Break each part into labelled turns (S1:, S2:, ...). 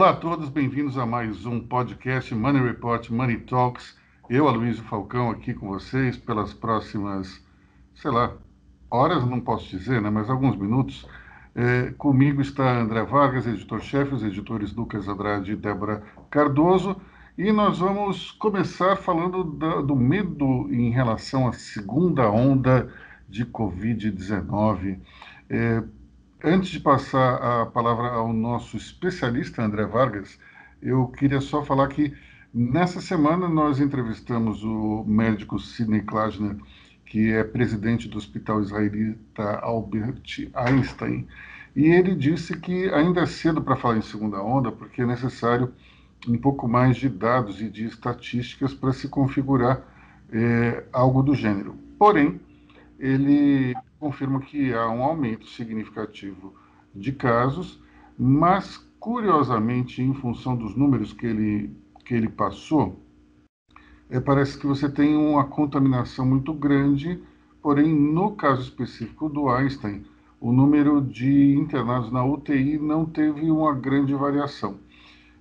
S1: Olá a todos, bem-vindos a mais um podcast Money Report Money Talks. Eu, Aloysio Falcão, aqui com vocês pelas próximas, sei lá, horas, não posso dizer, né, mas alguns minutos. É, comigo está André Vargas, editor-chefe, os editores Lucas Andrade e Débora Cardoso. E nós vamos começar falando da, do medo em relação à segunda onda de Covid-19. É, Antes de passar a palavra ao nosso especialista, André Vargas, eu queria só falar que nessa semana nós entrevistamos o médico Sidney Klajner, que é presidente do Hospital Israelita Albert Einstein, e ele disse que ainda é cedo para falar em segunda onda, porque é necessário um pouco mais de dados e de estatísticas para se configurar é, algo do gênero. Porém, ele confirma que há um aumento significativo de casos, mas curiosamente, em função dos números que ele, que ele passou, é, parece que você tem uma contaminação muito grande, porém, no caso específico do Einstein, o número de internados na UTI não teve uma grande variação.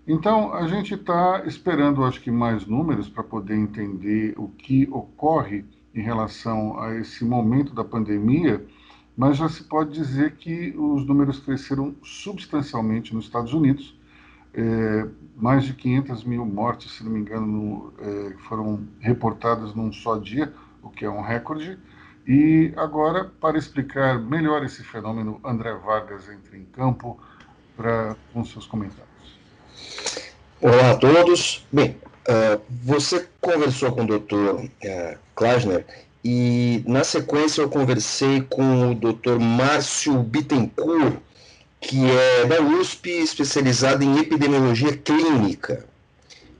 S1: Então, a gente está esperando, acho que, mais números para poder entender o que ocorre em relação a esse momento da pandemia, mas já se pode dizer que os números cresceram substancialmente nos Estados Unidos. É, mais de 500 mil mortes, se não me engano, no, é, foram reportadas num só dia, o que é um recorde. E agora, para explicar melhor esse fenômeno, André Vargas entra em campo pra, com seus comentários.
S2: Olá a todos. Bem, uh, você conversou com o doutor uh, Klasner, e na sequência eu conversei com o Dr. Márcio Bittencourt, que é da USP, especializado em epidemiologia clínica.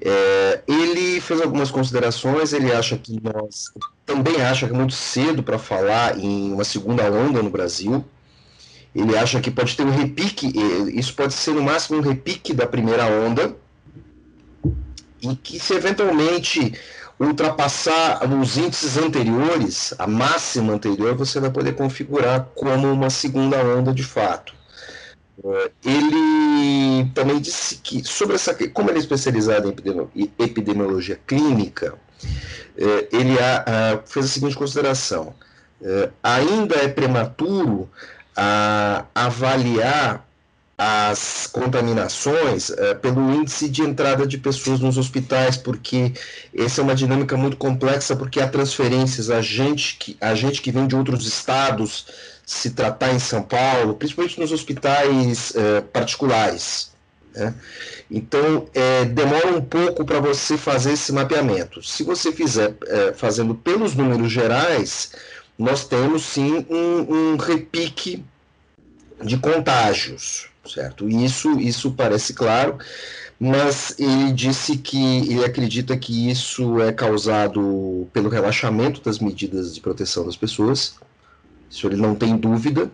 S2: É, ele fez algumas considerações, ele acha que nós também acha que é muito cedo para falar em uma segunda onda no Brasil. Ele acha que pode ter um repique, isso pode ser no máximo um repique da primeira onda, e que se eventualmente ultrapassar os índices anteriores, a máxima anterior, você vai poder configurar como uma segunda onda de fato. É, ele também disse que, sobre essa, como ele é especializado em epidemiologia clínica, é, ele fez a seguinte consideração: é, ainda é prematuro avaliar as contaminações é, pelo índice de entrada de pessoas nos hospitais, porque essa é uma dinâmica muito complexa, porque há transferências, a gente que, a gente que vem de outros estados se tratar em São Paulo, principalmente nos hospitais é, particulares. Né? Então, é, demora um pouco para você fazer esse mapeamento. Se você fizer fazendo pelos números gerais, nós temos sim um, um repique de contágios certo? Isso, isso parece claro, mas ele disse que ele acredita que isso é causado pelo relaxamento das medidas de proteção das pessoas, isso ele não tem dúvida,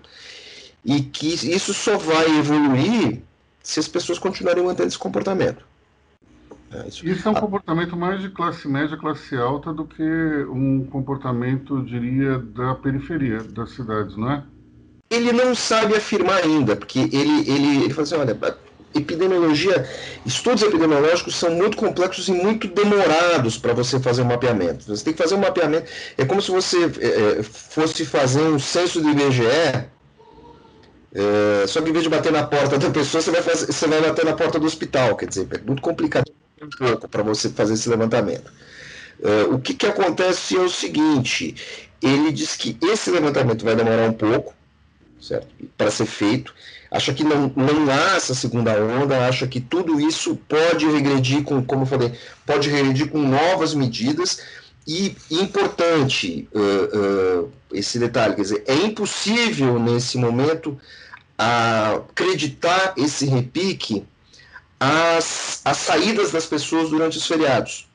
S2: e que isso só vai evoluir se as pessoas continuarem mantendo esse comportamento.
S1: É, isso... isso é um comportamento mais de classe média, classe alta, do que um comportamento, diria, da periferia das cidades, não é?
S2: Ele não sabe afirmar ainda, porque ele, ele, ele fala assim, olha, epidemiologia, estudos epidemiológicos são muito complexos e muito demorados para você fazer um mapeamento. Você tem que fazer um mapeamento, é como se você é, é fosse fazer um censo do IBGE, é, só que em vez de bater na porta da pessoa, você vai, fazer, você vai bater na porta do hospital, quer dizer, é muito complicado um pouco para você fazer esse levantamento. É, o que, que acontece é o seguinte, ele diz que esse levantamento vai demorar um pouco, certo? Para ser feito. Acha que não, não há essa segunda onda, acha que tudo isso pode regredir com, como eu falei, pode regredir com novas medidas. E importante uh, uh, esse detalhe, quer dizer, é impossível nesse momento acreditar esse repique às, às saídas das pessoas durante os feriados.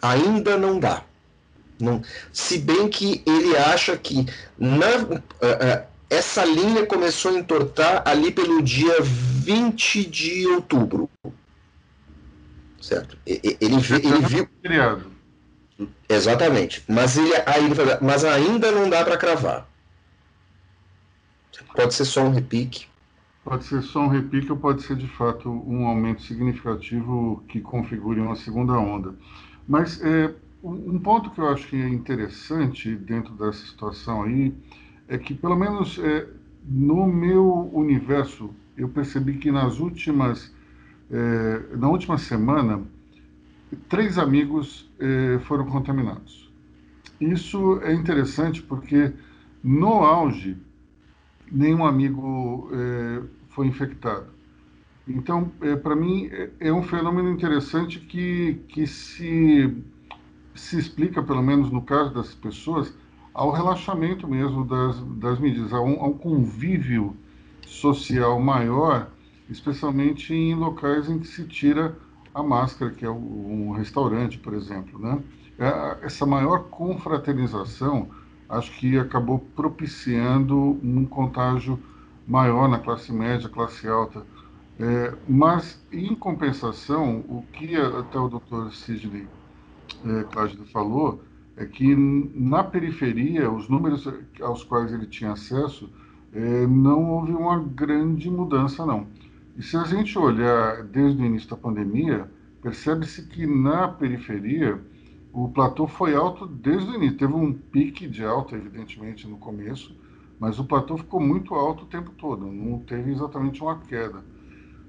S2: Ainda não dá. Não, se bem que ele acha que na, uh, uh, essa linha começou a entortar ali pelo dia 20 de outubro. Certo? Ele, ele, ele viu. Exatamente. Mas, ele, aí ele fala, mas ainda não dá para cravar. Pode ser só um repique.
S1: Pode ser só um repique ou pode ser de fato um aumento significativo que configure uma segunda onda. Mas é, um ponto que eu acho que é interessante dentro dessa situação aí é que, pelo menos é, no meu universo, eu percebi que nas últimas, é, na última semana, três amigos é, foram contaminados. Isso é interessante porque no auge nenhum amigo é, foi infectado. Então, é, para mim, é, é, um fenômeno interessante que, que se, se explica, pelo menos no caso dessas pessoas, ao relaxamento mesmo das, das medidas, a um, a um convívio social maior, especialmente em locais em que se tira a máscara, que é um restaurante, por exemplo. Né? É, essa maior confraternização acho que acabou propiciando um contágio maior na classe média, classe alta. É, mas, em compensação, o que até o doutor Sidney é, Cláudio falou é que na periferia, os números aos quais ele tinha acesso, é, não houve uma grande mudança, não. E se a gente olhar desde o início da pandemia, percebe-se que na periferia o platô foi alto desde o início. Teve um pique de alta, evidentemente, no começo, mas o platô ficou muito alto o tempo todo, não teve exatamente uma queda.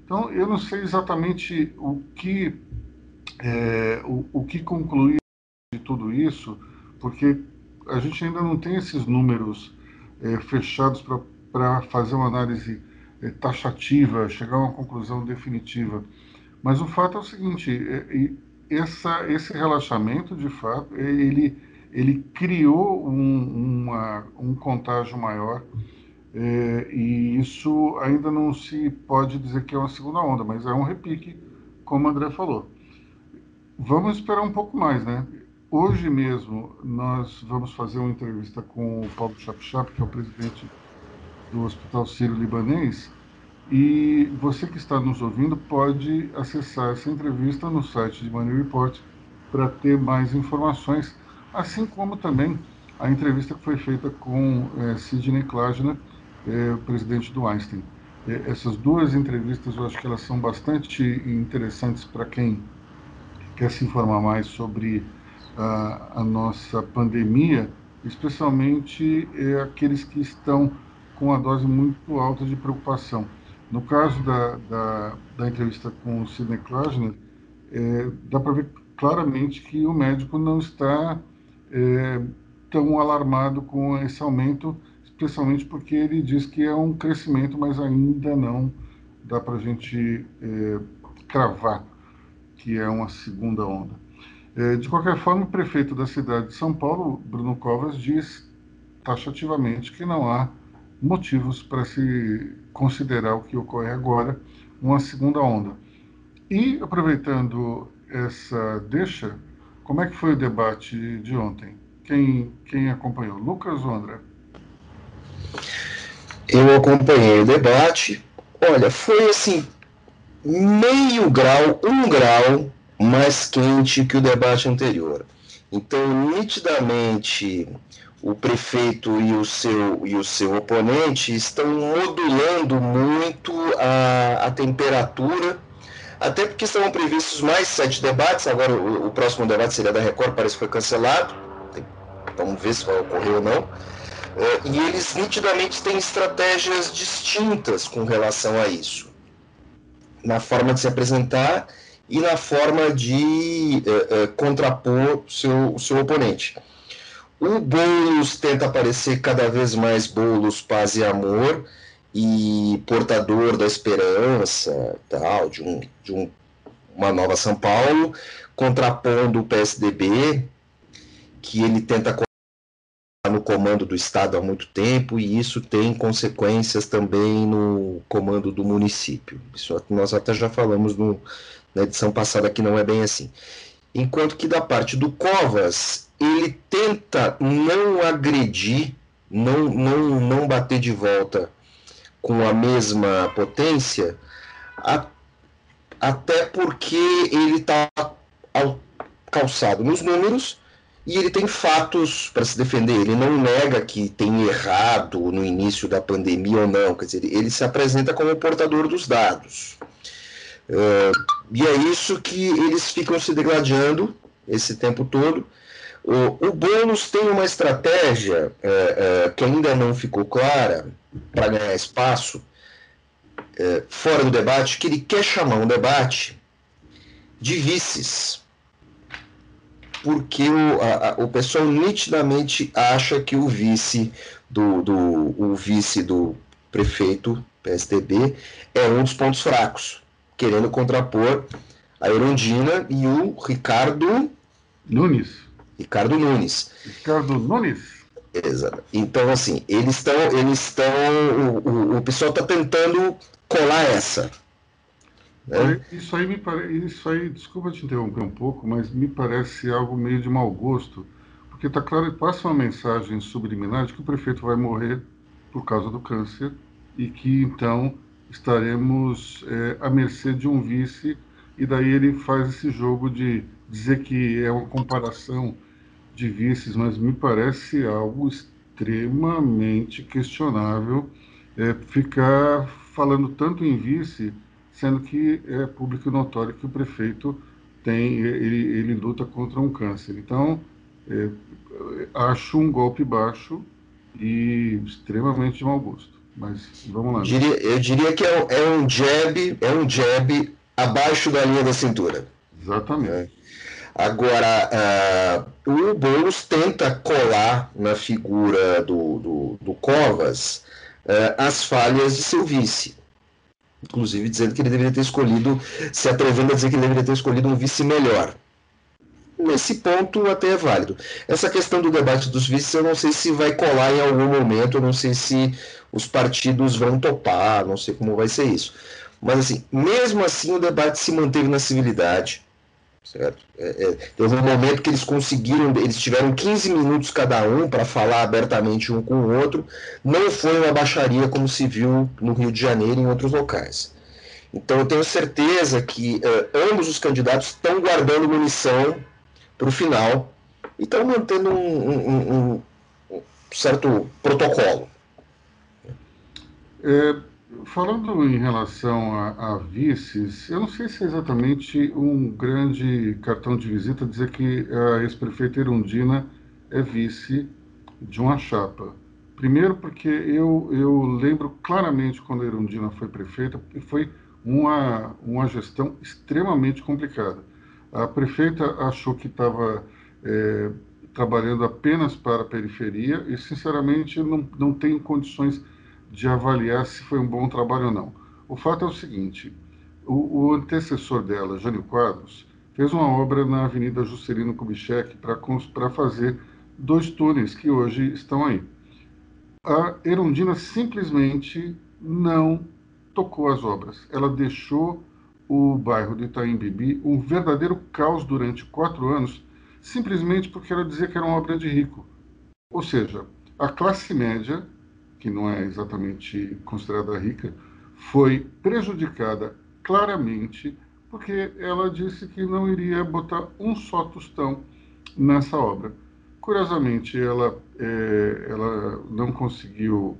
S1: Então, eu não sei exatamente o que, é, o, o que concluir de tudo isso, porque a gente ainda não tem esses números é, fechados para fazer uma análise é, taxativa, chegar a uma conclusão definitiva. Mas o fato é o seguinte: é, essa, esse relaxamento, de fato, ele, ele criou um, uma, um contágio maior. É, e isso ainda não se pode dizer que é uma segunda onda, mas é um repique, como o André falou. Vamos esperar um pouco mais, né? Hoje mesmo nós vamos fazer uma entrevista com o Paulo Chapchap, que é o presidente do Hospital Sírio-Libanês, e você que está nos ouvindo pode acessar essa entrevista no site de Money Report para ter mais informações, assim como também a entrevista que foi feita com é, Sidney Klajner, é, presidente do Einstein. É, essas duas entrevistas eu acho que elas são bastante interessantes para quem quer se informar mais sobre a, a nossa pandemia, especialmente é, aqueles que estão com a dose muito alta de preocupação. No caso da, da, da entrevista com o Sidney Klausner, é, dá para ver claramente que o médico não está é, tão alarmado com esse aumento, especialmente porque ele diz que é um crescimento, mas ainda não dá para a gente é, cravar que é uma segunda onda. É, de qualquer forma, o prefeito da cidade de São Paulo, Bruno Covas, diz taxativamente que não há motivos para se considerar o que ocorre agora uma segunda onda. E aproveitando essa deixa, como é que foi o debate de ontem? Quem, quem acompanhou? Lucas ou André?
S2: Eu acompanhei o debate. Olha, foi assim, meio grau, um grau mais quente que o debate anterior. Então, nitidamente, o prefeito e o seu, e o seu oponente estão modulando muito a, a temperatura, até porque estavam previstos mais sete debates, agora o, o próximo debate seria da Record, parece que foi cancelado, vamos ver se vai ocorrer ou não. É, e eles nitidamente têm estratégias distintas com relação a isso, na forma de se apresentar e na forma de é, é, contrapor seu, seu oponente. O Boulos tenta aparecer cada vez mais Boulos, paz e amor, e portador da esperança, tal, de, um, de um, uma nova São Paulo, contrapondo o PSDB, que ele tenta no comando do Estado há muito tempo, e isso tem consequências também no comando do município. Isso nós até já falamos no, na edição passada que não é bem assim. Enquanto que da parte do Covas, ele tenta não agredir, não, não, não bater de volta com a mesma potência, a, até porque ele está calçado nos números e ele tem fatos para se defender. Ele não nega que tem errado no início da pandemia ou não. Quer dizer, ele se apresenta como portador dos dados. Uh, e é isso que eles ficam se degradando esse tempo todo. O, o Boulos tem uma estratégia uh, uh, que ainda não ficou clara para ganhar espaço fora do debate, que ele quer chamar um debate de vices porque o, a, o pessoal nitidamente acha que o vice do, do, o vice do prefeito PSDB é um dos pontos fracos, querendo contrapor a Erundina e o Ricardo
S1: Nunes.
S2: Ricardo Nunes.
S1: Ricardo Nunes.
S2: Exato. Então, assim, eles estão. Eles estão. O, o, o pessoal está tentando colar essa.
S1: Né? Isso aí me parece, isso aí, desculpa te interromper um pouco, mas me parece algo meio de mau gosto, porque está claro passa uma mensagem subliminar de que o prefeito vai morrer por causa do câncer e que então estaremos é, à mercê de um vice e daí ele faz esse jogo de dizer que é uma comparação de vices, mas me parece algo extremamente questionável é, ficar falando tanto em vice sendo que é público e notório que o prefeito tem, ele, ele luta contra um câncer. Então, é, acho um golpe baixo e extremamente de mau gosto. Mas vamos lá.
S2: Diria, eu diria que é, é, um jab, é um jab abaixo da linha da cintura.
S1: Exatamente. É.
S2: Agora, uh, o Boulos tenta colar na figura do, do, do Covas uh, as falhas de seu vice inclusive dizendo que ele deveria ter escolhido, se atrevendo a dizer que ele deveria ter escolhido um vice melhor. Nesse ponto até é válido. Essa questão do debate dos vices, eu não sei se vai colar em algum momento, eu não sei se os partidos vão topar, não sei como vai ser isso. Mas assim, mesmo assim o debate se manteve na civilidade. Certo? É, é, teve um momento que eles conseguiram, eles tiveram 15 minutos cada um para falar abertamente um com o outro. Não foi uma baixaria como se viu no Rio de Janeiro e em outros locais. Então eu tenho certeza que uh, ambos os candidatos estão guardando munição para o final e estão mantendo um, um, um, um certo protocolo.
S1: É, Falando em relação a, a, vices, eu não sei se é exatamente um grande cartão de visita dizer que a ex-prefeita Erundina é vice de uma chapa. Primeiro porque eu, eu lembro claramente quando a Erundina foi prefeita, que foi uma, uma gestão extremamente complicada. A prefeita achou que estava é, trabalhando apenas para a periferia e, sinceramente, não, não tem condições de avaliar se foi um bom trabalho ou não. O fato é o seguinte: o, o antecessor dela, Jânio Quadros, fez uma obra na Avenida Juscelino Kubitschek para fazer dois túneis que hoje estão aí. A Erundina simplesmente não tocou as obras. Ela deixou o bairro de Itaim Bibi um verdadeiro caos durante quatro anos, simplesmente porque ela dizia que era uma obra de rico. Ou seja, a classe média que não é exatamente considerada rica, foi prejudicada claramente porque ela disse que não iria botar um só tostão nessa obra. Curiosamente, ela, é, ela não conseguiu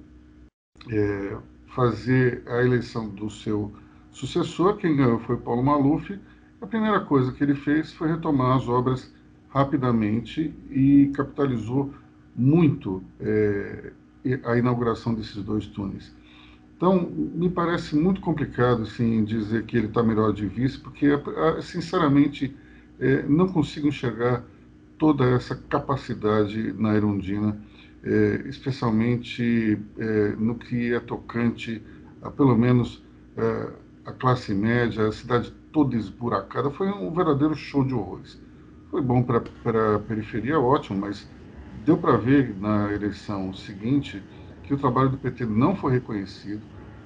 S1: é, fazer a eleição do seu sucessor, quem ganhou foi Paulo Maluf. A primeira coisa que ele fez foi retomar as obras rapidamente e capitalizou muito é, a inauguração desses dois túneis. Então, me parece muito complicado assim, dizer que ele está melhor de vice, porque, sinceramente, é, não consigo enxergar toda essa capacidade na Erundina, é, especialmente é, no que é tocante a, pelo menos, é, a classe média, a cidade toda esburacada. Foi um verdadeiro show de horrores. Foi bom para a periferia, ótimo, mas Deu para ver na eleição seguinte que o trabalho do PT não foi reconhecido,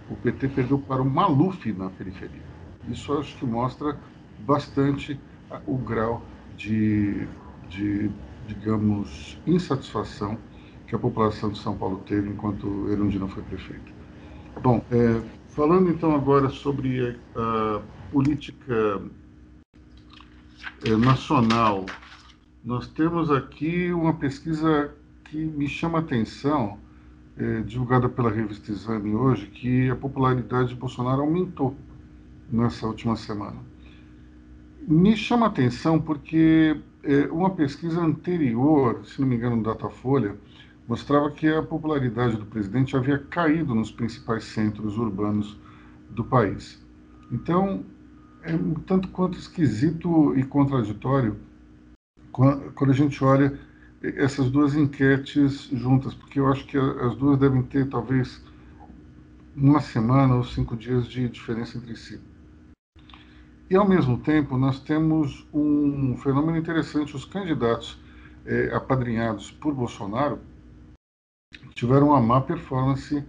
S1: o PT perdeu para o Maluf na periferia. Isso acho que mostra bastante o grau de, de digamos, insatisfação que a população de São Paulo teve enquanto Erundina foi prefeito. Bom, é, falando então agora sobre a, a política é, nacional nós temos aqui uma pesquisa que me chama a atenção, é, divulgada pela revista Exame hoje, que a popularidade de Bolsonaro aumentou nessa última semana. Me chama a atenção porque é, uma pesquisa anterior, se não me engano, do Datafolha, mostrava que a popularidade do presidente havia caído nos principais centros urbanos do país. Então, é um tanto quanto esquisito e contraditório quando a gente olha essas duas enquetes juntas, porque eu acho que as duas devem ter talvez uma semana ou cinco dias de diferença entre si. E, ao mesmo tempo, nós temos um fenômeno interessante: os candidatos é, apadrinhados por Bolsonaro tiveram uma má performance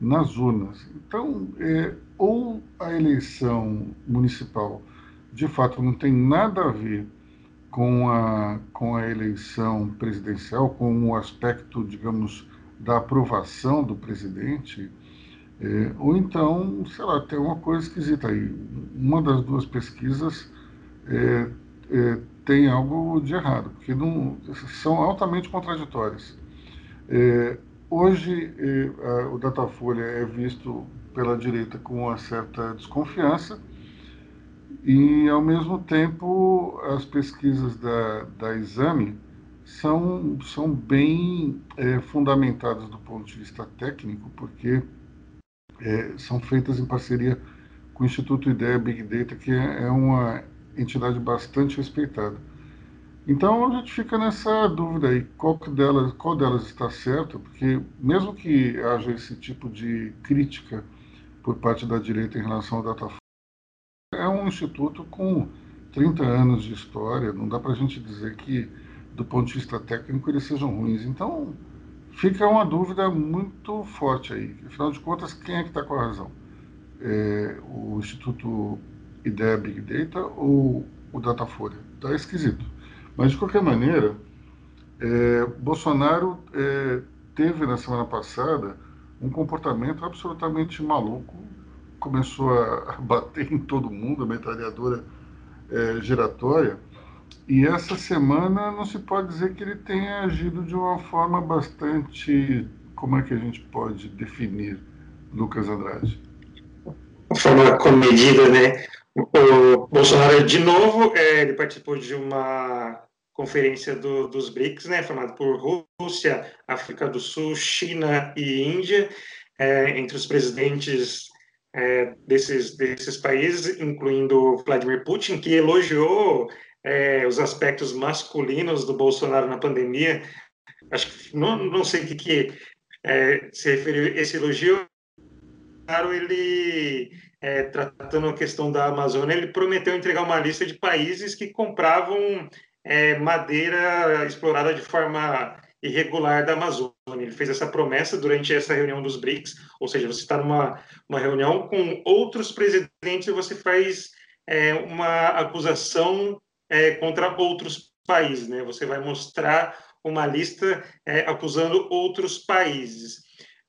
S1: nas urnas. Então, é, ou a eleição municipal de fato não tem nada a ver com a, com a eleição presidencial, com o aspecto, digamos, da aprovação do presidente, é, ou então, sei lá, tem uma coisa esquisita aí. Uma das duas pesquisas é, é, tem algo de errado, porque não, são altamente contraditórias. É, hoje, é, a, o Datafolha é visto pela direita com uma certa desconfiança, e, ao mesmo tempo, as pesquisas da, da Exame são, são bem é, fundamentadas do ponto de vista técnico, porque é, são feitas em parceria com o Instituto Ideia Big Data, que é, é uma entidade bastante respeitada. Então a gente fica nessa dúvida aí, qual delas, qual delas está certa, porque mesmo que haja esse tipo de crítica por parte da direita em relação ao Datafolha, é um instituto com 30 anos de história, não dá para a gente dizer que, do ponto de vista técnico, eles sejam ruins. Então, fica uma dúvida muito forte aí. Afinal de contas, quem é que está com a razão? É, o Instituto Ideia Big Data ou o Datafolha? Está esquisito. Mas, de qualquer maneira, é, Bolsonaro é, teve na semana passada um comportamento absolutamente maluco. Começou a bater em todo mundo, a metralhadora é, giratória. E essa semana não se pode dizer que ele tenha agido de uma forma bastante. Como é que a gente pode definir, Lucas Andrade?
S3: Uma forma comedida, né? O Bolsonaro, de novo, é, ele participou de uma conferência do, dos BRICS, né, formada por Rússia, África do Sul, China e Índia, é, entre os presidentes é, desses, desses países, incluindo Vladimir Putin, que elogiou é, os aspectos masculinos do Bolsonaro na pandemia. Acho que não, não sei o que, que é, se referiu esse elogio. Claro, ele é, tratando a questão da Amazônia, ele prometeu entregar uma lista de países que compravam é, madeira explorada de forma irregular da Amazônia. Ele fez essa promessa durante essa reunião dos BRICS, ou seja, você está numa uma reunião com outros presidentes e você faz é, uma acusação é, contra outros países, né? Você vai mostrar uma lista é, acusando outros países.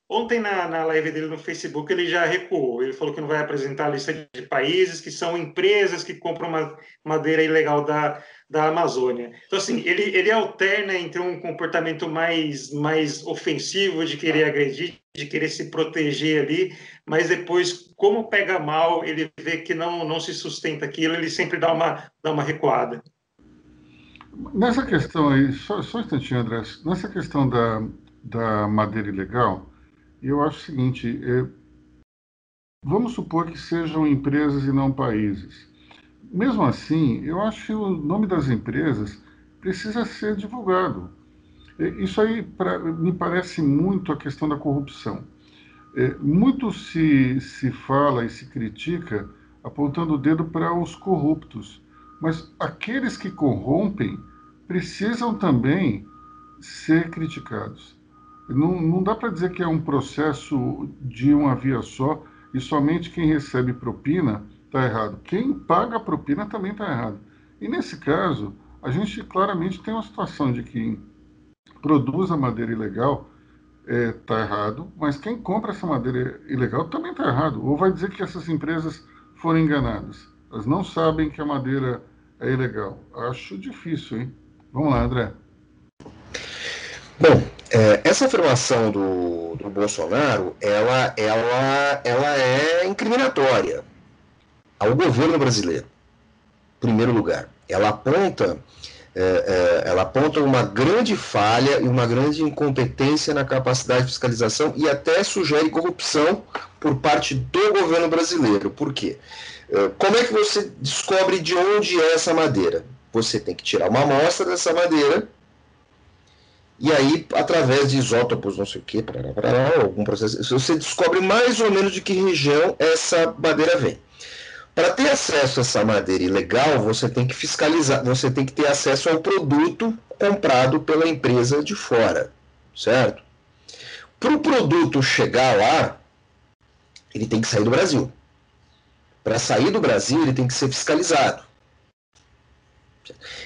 S3: Ontem, na, na live dele no Facebook, ele já recuou. Ele falou que não vai apresentar a lista de países que são empresas que compram madeira ilegal da, da Amazônia. Então, assim, ele, ele alterna entre um comportamento mais, mais ofensivo, de querer agredir, de querer se proteger ali, mas depois, como pega mal, ele vê que não, não se sustenta aquilo, ele sempre dá uma, dá uma recuada.
S1: Nessa questão aí, só, só um instantinho, André, nessa questão da, da madeira ilegal, eu acho o seguinte, é, vamos supor que sejam empresas e não países. Mesmo assim, eu acho que o nome das empresas precisa ser divulgado. Isso aí pra, me parece muito a questão da corrupção. É, muito se, se fala e se critica apontando o dedo para os corruptos, mas aqueles que corrompem precisam também ser criticados. Não, não dá para dizer que é um processo de uma via só e somente quem recebe propina está errado. Quem paga a propina também está errado. E nesse caso, a gente claramente tem uma situação de que produz a madeira ilegal está é, tá errado, mas quem compra essa madeira ilegal também está errado. Ou vai dizer que essas empresas foram enganadas. Elas não sabem que a madeira é ilegal. Acho difícil, hein? Vamos lá, André.
S2: Bom, é, essa afirmação do, do Bolsonaro, ela, ela, ela é incriminatória ao governo brasileiro, em primeiro lugar. Ela aponta, é, é, ela aponta uma grande falha e uma grande incompetência na capacidade de fiscalização e até sugere corrupção por parte do governo brasileiro. Por quê? É, como é que você descobre de onde é essa madeira? Você tem que tirar uma amostra dessa madeira e aí, através de isótopos, não sei o que, algum processo, você descobre mais ou menos de que região essa madeira vem. Para ter acesso a essa madeira ilegal, você tem que fiscalizar, você tem que ter acesso ao produto comprado pela empresa de fora, certo? Para o produto chegar lá, ele tem que sair do Brasil. Para sair do Brasil, ele tem que ser fiscalizado.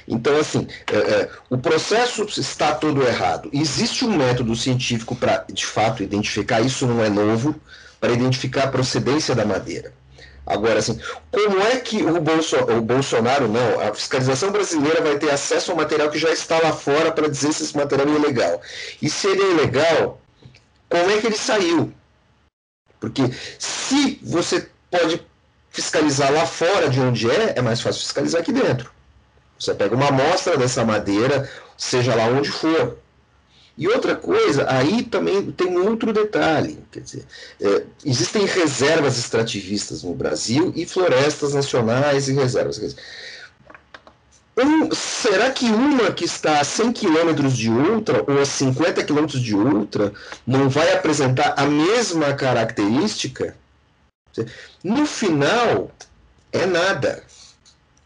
S2: Então, assim, é, é, o processo está todo errado. Existe um método científico para, de fato, identificar, isso não é novo, para identificar a procedência da madeira. Agora, assim, como é que o, Bolso, o Bolsonaro, não, a fiscalização brasileira vai ter acesso ao material que já está lá fora para dizer se esse material é ilegal? E se ele é ilegal, como é que ele saiu? Porque se você pode fiscalizar lá fora de onde é, é mais fácil fiscalizar aqui dentro. Você pega uma amostra dessa madeira, seja lá onde for. E outra coisa, aí também tem outro detalhe, quer dizer, é, existem reservas extrativistas no Brasil e florestas nacionais e reservas. Um, será que uma que está a 100 quilômetros de outra ou a 50 quilômetros de outra não vai apresentar a mesma característica? No final, é nada.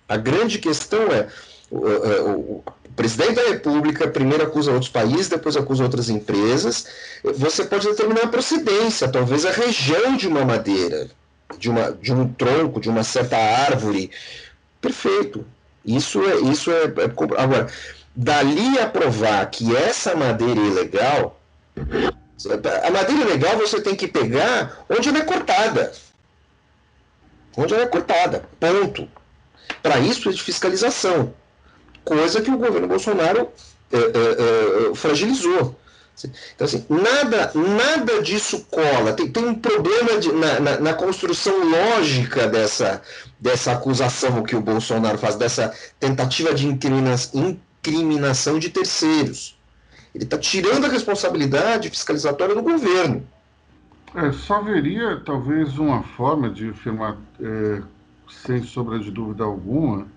S2: A grande questão é, o, o, o, presidente da República primeiro acusa outros países, depois acusa outras empresas. Você pode determinar a procedência, talvez a região de uma madeira, de, uma, de um tronco, de uma certa árvore. Perfeito. Isso é, isso é, é agora dali a provar que essa madeira é ilegal, a madeira ilegal você tem que pegar onde ela é cortada. Onde ela é cortada. Ponto. Para isso é de fiscalização, coisa que o governo Bolsonaro é, é, é, fragilizou. Então, assim, nada, nada disso cola. Tem, tem um problema de, na, na, na, construção lógica dessa, dessa acusação que o Bolsonaro faz, dessa tentativa de incrimina, incriminação de terceiros. Ele está tirando a responsabilidade fiscalizatória do governo.
S1: É, só haveria talvez uma forma de afirmar é, sem sombra de dúvida alguma,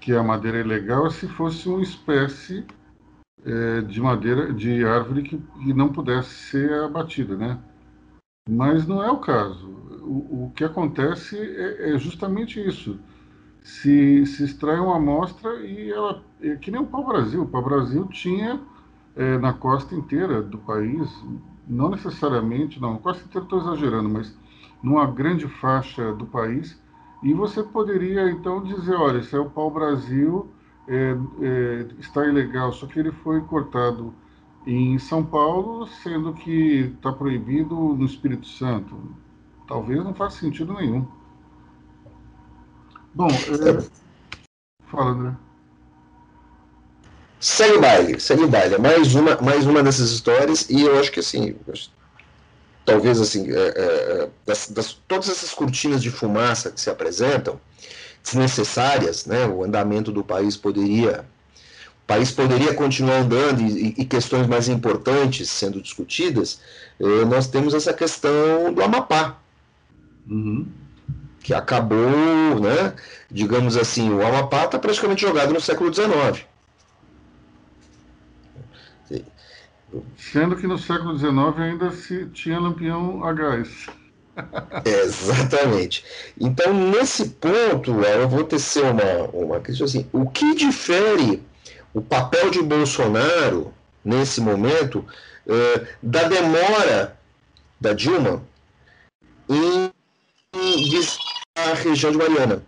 S1: que a madeira é legal se fosse uma espécie é, de madeira, de árvore que, que, não pudesse ser abatida, né? Mas não é o caso. O, o que acontece é, é, justamente isso. Se, se extrai uma amostra e ela. É que nem o pau-brasil. O pau-brasil tinha é, na costa inteira do país, não necessariamente, não, costa inteira estou exagerando, mas numa grande faixa do país, e você poderia então dizer, olha, esse é o pau-brasil, é, é, está ilegal, só que ele foi cortado em São Paulo, sendo que está proibido no Espírito Santo. Talvez não faça sentido nenhum. Bom, é... fala, André.
S2: Segue o baile, segue o baile. Mais uma, mais uma dessas histórias, e eu acho que assim, talvez assim, é, é, é, das, das, todas essas cortinas de fumaça que se apresentam, desnecessárias, né, o andamento do país poderia, o país poderia continuar andando e, e questões mais importantes sendo discutidas, eh, nós temos essa questão do Amapá, uhum. que acabou, né, digamos assim, o Amapá está praticamente jogado no século XIX.
S1: Sendo que no século XIX ainda se tinha lampião a gás.
S2: Exatamente. Então, nesse ponto, eu vou tecer uma, uma questão assim: o que difere o papel de Bolsonaro nesse momento eh, da demora da Dilma em visitar a região de Mariana?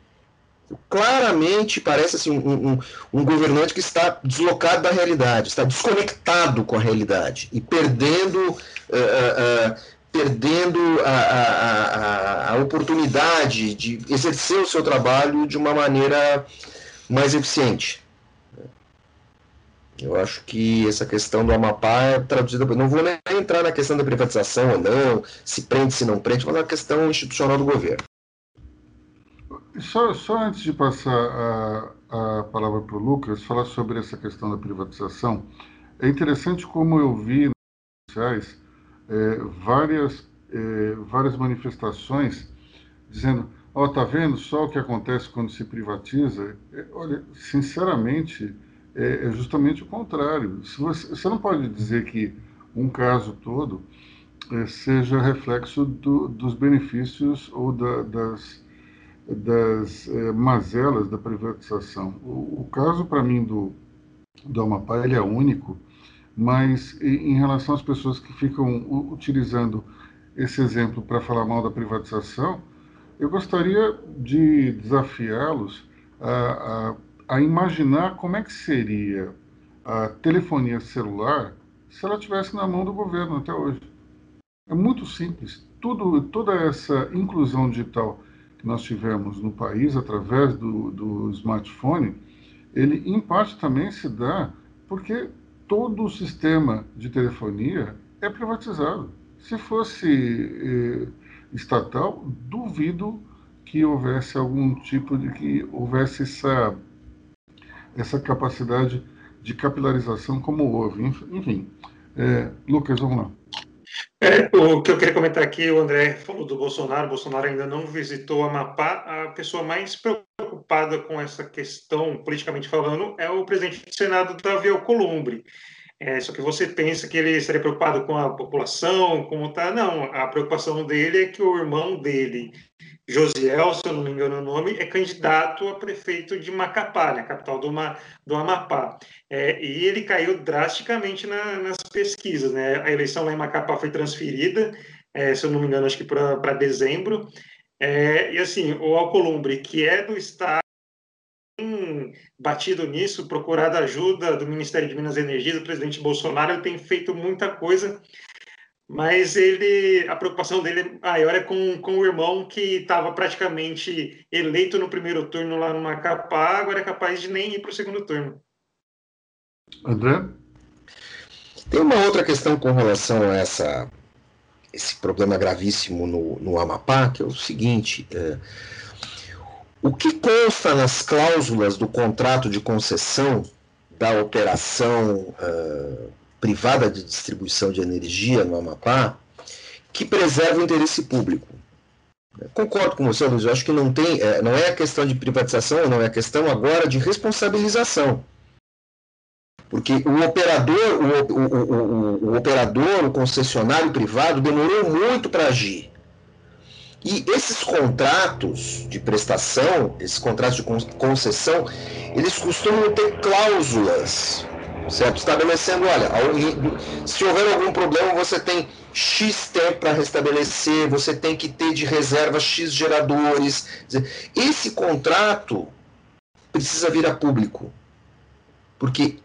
S2: Claramente parece assim, um, um, um, governante que está deslocado da realidade, está desconectado com a realidade e perdendo, uh, uh, perdendo a, a, a, oportunidade de exercer o seu trabalho de uma maneira mais eficiente. Eu acho que essa questão do Amapá é traduzida. Não vou nem entrar na questão da privatização ou não, se prende, se não prende, mas na questão institucional do governo.
S1: Só, só antes de passar a, a palavra para o Lucas, falar sobre essa questão da privatização, é interessante como eu vi nas redes sociais é, várias, é, várias manifestações dizendo: Ó, oh, tá vendo só o que acontece quando se privatiza? É, olha, sinceramente é, é justamente o contrário. Você, você não pode dizer que um caso todo é, seja reflexo do, dos benefícios ou da, das, das é, mazelas da privatização. O, o caso, para mim, do, do Amapá, ele é único, mas em relação às pessoas que ficam utilizando esse exemplo para falar mal da privatização, eu gostaria de desafiá-los a, a a imaginar como é que seria a telefonia celular se ela tivesse na mão do governo até hoje. É muito simples. Tudo, toda essa inclusão digital que nós tivemos no país através do, do smartphone, ele em parte também se dá porque todo o sistema de telefonia é privatizado. Se fosse eh, estatal, duvido que houvesse algum tipo de que houvesse essa essa capacidade de capilarização como houve. Enfim, é, Lucas, vamos lá.
S3: É, o que eu queria comentar aqui, o André falou do Bolsonaro, o Bolsonaro ainda não visitou Amapá, a pessoa mais preocupada com essa questão, politicamente falando, é o presidente do Senado, Davi Alcolumbre. É, só que você pensa que ele estaria preocupado com a população, como está. Não, a preocupação dele é que o irmão dele Josiel, se eu não me engano o nome, é candidato a prefeito de Macapá, né, capital do, Ma, do Amapá. É, e ele caiu drasticamente na, nas pesquisas. Né? A eleição lá em Macapá foi transferida, é, se eu não me engano, acho que para dezembro. É, e assim, o Alcolumbre, que é do Estado, batido nisso, procurado ajuda do Ministério de Minas e Energia, do presidente Bolsonaro, ele tem feito muita coisa mas ele a preocupação dele maior é com, com o irmão que estava praticamente eleito no primeiro turno lá no Macapá, agora é capaz de nem ir para o segundo turno.
S1: André?
S2: Tem uma outra questão com relação a essa, esse problema gravíssimo no, no Amapá, que é o seguinte: é, o que consta nas cláusulas do contrato de concessão da operação. Uh, privada de distribuição de energia no Amapá que preserva o interesse público. Concordo com você, Luiz. Eu acho que não tem, é, não é a questão de privatização, não é a questão agora de responsabilização. Porque o operador, o, o, o, o operador, o concessionário privado demorou muito para agir. E esses contratos de prestação, esses contratos de concessão, eles costumam ter cláusulas certo? Estabelecendo, olha, se houver algum problema, você tem X tempo para restabelecer, você tem que ter de reserva X geradores. Esse contrato precisa vir a público, porque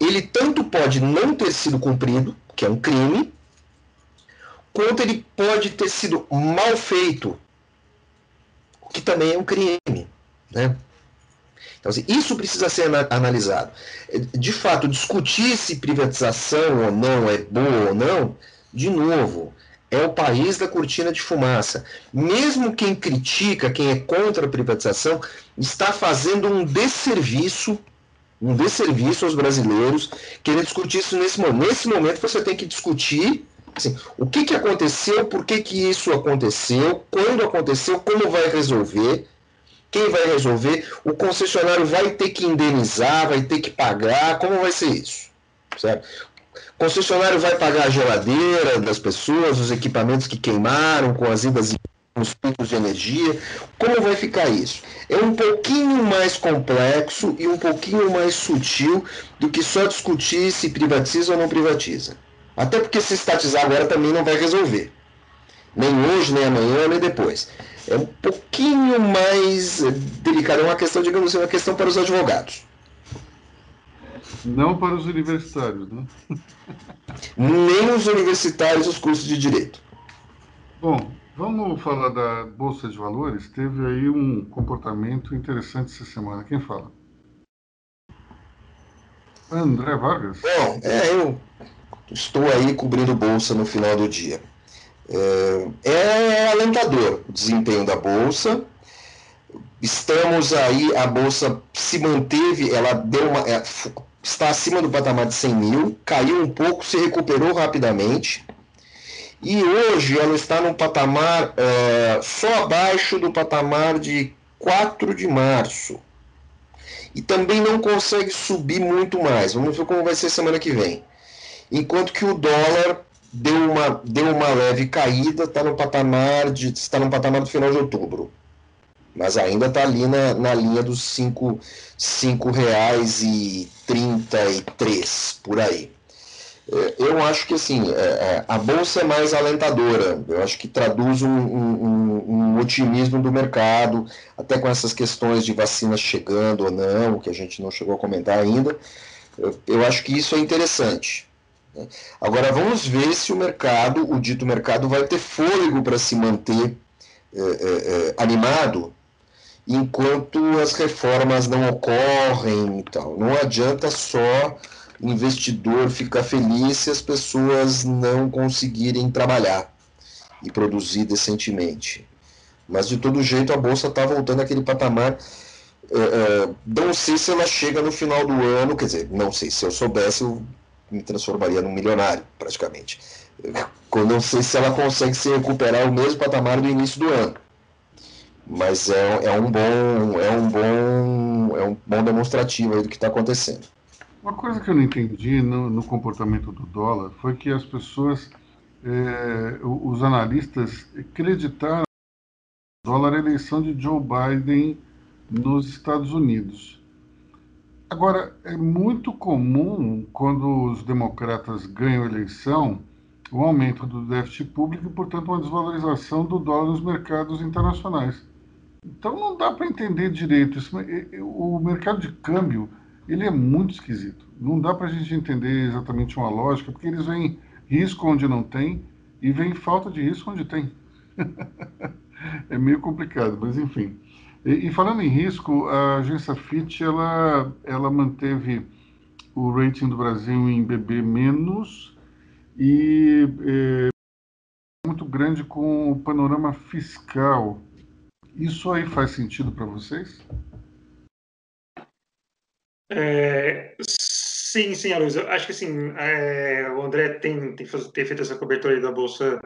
S2: ele tanto pode não ter sido cumprido, que é um crime, quanto ele pode ter sido mal feito, o que também é um crime, né? Então, assim, isso precisa ser analisado. De fato, discutir se privatização ou não é boa ou não, de novo, é o país da cortina de fumaça. Mesmo quem critica, quem é contra a privatização, está fazendo um desserviço, um desserviço aos brasileiros, querendo discutir isso nesse momento. Nesse momento você tem que discutir assim, o que, que aconteceu, por que, que isso aconteceu, quando aconteceu, como vai resolver. Quem vai resolver? O concessionário vai ter que indenizar, vai ter que pagar. Como vai ser isso? Certo? O concessionário vai pagar a geladeira das pessoas, os equipamentos que queimaram com as idas e os picos de energia. Como vai ficar isso? É um pouquinho mais complexo e um pouquinho mais sutil do que só discutir se privatiza ou não privatiza. Até porque se estatizar agora também não vai resolver. Nem hoje, nem amanhã, nem depois é um pouquinho mais delicado, é uma questão, digamos assim, uma questão para os advogados.
S1: Não para os universitários, né?
S2: Nem os universitários os cursos de direito.
S1: Bom, vamos falar da Bolsa de Valores. Teve aí um comportamento interessante essa semana. Quem fala? André Vargas.
S2: Bom, é, eu estou aí cobrindo bolsa no final do dia. É, é alentador o desempenho da bolsa. Estamos aí, a bolsa se manteve, ela deu uma, é, está acima do patamar de 100 mil, caiu um pouco, se recuperou rapidamente. E hoje ela está num patamar é, só abaixo do patamar de 4 de março. E também não consegue subir muito mais. Vamos ver como vai ser semana que vem. Enquanto que o dólar deu uma, deu uma leve caída, está no patamar de está no patamar do final de outubro. Mas ainda está ali na, na linha dos cinco, cinco reais e trinta e três por aí. É, eu acho que assim, é, é, a bolsa é mais alentadora, eu acho que traduz um, um, um, otimismo do mercado, até com essas questões de vacinas chegando ou não, que a gente não chegou a comentar ainda. Eu, eu acho que isso é interessante. Né? Agora vamos ver se o mercado, o dito mercado, vai ter fôlego para se manter é, é, animado enquanto as reformas não ocorrem e tal. Não adianta só investidor ficar feliz se as pessoas não conseguirem trabalhar e produzir decentemente. Mas de todo jeito a bolsa está voltando àquele patamar. É, é, não sei se ela chega no final do ano, quer dizer, não sei, se eu soubesse, eu me transformaria num milionário, praticamente. Eu não sei se ela consegue se recuperar o mesmo patamar do início do ano. Mas é, é um bom é um bom é um bom demonstrativo do que está acontecendo.
S1: Uma coisa que eu não entendi no, no comportamento do dólar foi que as pessoas, é, os analistas, acreditaram no dólar a eleição de Joe Biden nos Estados Unidos. Agora, é muito comum, quando os democratas ganham eleição, o aumento do déficit público e, portanto, uma desvalorização do dólar nos mercados internacionais. Então, não dá para entender direito. Isso, o mercado de câmbio ele é muito esquisito. Não dá para a gente entender exatamente uma lógica, porque eles veem risco onde não tem e veem falta de risco onde tem. é meio complicado, mas enfim. E, e, falando em risco, a agência Fitch ela, ela manteve o rating do Brasil em BB menos e é, muito grande com o panorama fiscal. Isso aí faz sentido para vocês?
S3: É, sim, sim, Luiz. Acho que assim, é, o André tem, tem, tem, feito essa cobertura da Bolsa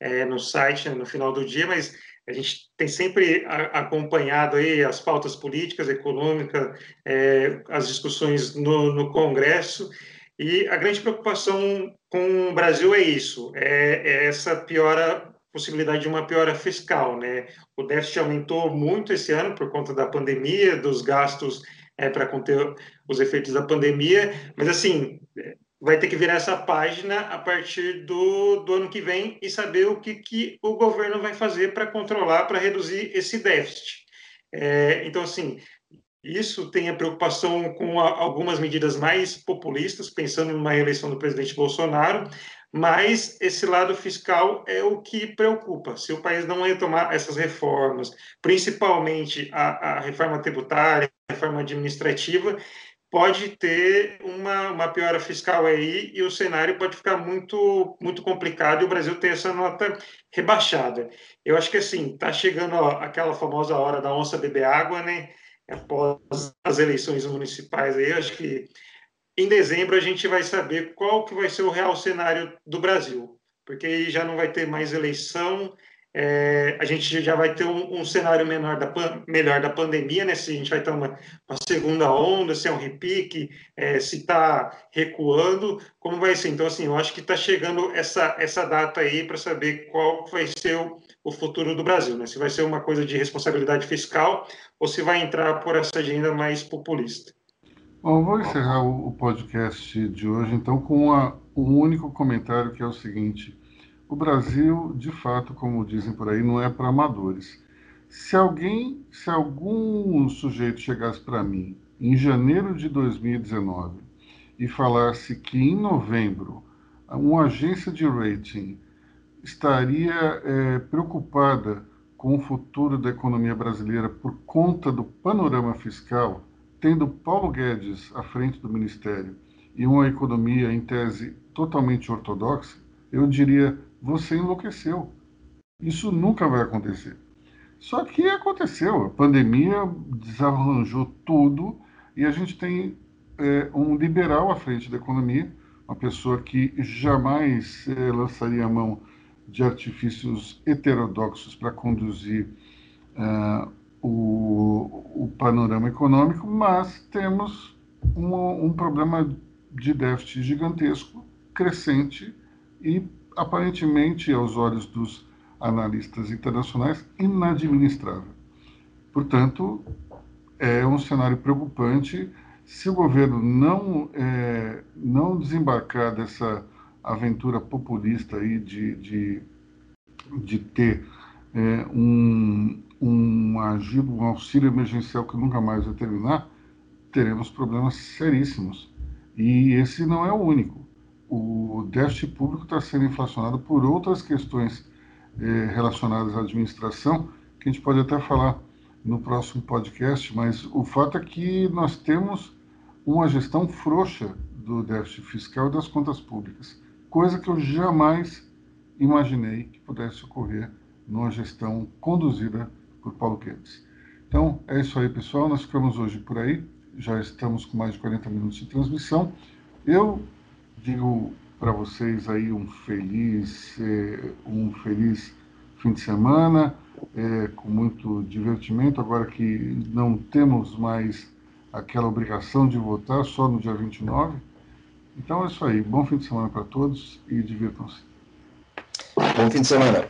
S3: é, no site né, no final do dia, mas a gente tem sempre acompanhado aí as pautas políticas, econômicas, é, as discussões no, no, Congresso, e a grande preocupação com o Brasil é isso, é, é essa piora possibilidade de uma piora fiscal, né? O déficit aumentou muito esse ano por conta da pandemia, dos gastos é, para conter os efeitos da pandemia, mas assim, vai ter que virar essa página a partir do, do ano que vem e saber o que, que o governo vai fazer para controlar, para reduzir esse déficit. É, então, assim, isso tem a preocupação com a, algumas medidas mais populistas, pensando numa reeleição do presidente Bolsonaro, mas esse lado fiscal é o que preocupa. Se o país não retomar essas reformas, principalmente a, a reforma tributária, a reforma administrativa, pode ter uma, uma piora fiscal aí e o cenário pode ficar muito muito complicado e o Brasil ter essa nota rebaixada. Eu acho que assim, está chegando ó, aquela famosa hora da onça beber água, né? Após as eleições municipais aí, acho que em dezembro a gente vai saber qual que vai ser o real cenário do Brasil, porque aí já não vai ter mais eleição, é, a gente já vai ter um, um cenário menor da, melhor da pandemia, né? Se a gente vai ter uma, uma segunda onda, se é um repique, é, se está recuando, como vai ser? Então, assim, eu acho que está chegando essa, essa data aí para saber qual vai ser o, o futuro do Brasil, né? Se vai ser uma coisa de responsabilidade fiscal ou se vai entrar por essa agenda mais populista.
S1: Bom, vou encerrar o podcast de hoje, então, com uma, um único comentário que é o seguinte: o Brasil, de fato, como dizem por aí, não é para amadores. Se alguém, se algum sujeito chegasse para mim em janeiro de 2019 e falasse que em novembro uma agência de rating estaria é, preocupada com o futuro da economia brasileira por conta do panorama fiscal, tendo Paulo Guedes à frente do ministério e uma economia em tese totalmente ortodoxa, eu diria: você enlouqueceu. Isso nunca vai acontecer. Só que aconteceu, a pandemia desarranjou tudo e a gente tem é, um liberal à frente da economia, uma pessoa que jamais é, lançaria a mão de artifícios heterodoxos para conduzir uh, o, o, panorama econômico, mas temos um, um problema de déficit gigantesco, crescente e aparentemente, aos olhos dos analistas internacionais, inadministrável. Portanto, é um cenário preocupante. Se o governo não, é, não desembarcar dessa aventura populista aí de, de, de ter é, um, um agido, um auxílio emergencial que nunca mais vai terminar, teremos problemas seríssimos. E esse não é o único. O déficit público está sendo inflacionado por outras questões é, relacionadas à administração, que a gente pode até falar no próximo podcast, mas o fato é que nós temos uma gestão frouxa do déficit fiscal e das contas públicas, coisa que eu jamais imaginei que pudesse ocorrer numa gestão conduzida por Paulo Guedes. Então, é isso aí, pessoal. Nós ficamos hoje por aí. Já estamos com mais de 40 minutos de transmissão. Eu digo para vocês aí um feliz, eh, um feliz fim de semana, eh, com muito divertimento, agora que não temos mais aquela obrigação de votar só no dia 29. Então é isso aí. Bom fim de semana para todos e divirtam-se.
S2: Bom fim de semana.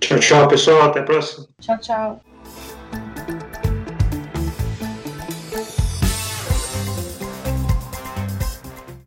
S3: Tchau, tchau, pessoal. Até a próxima.
S4: Tchau, tchau.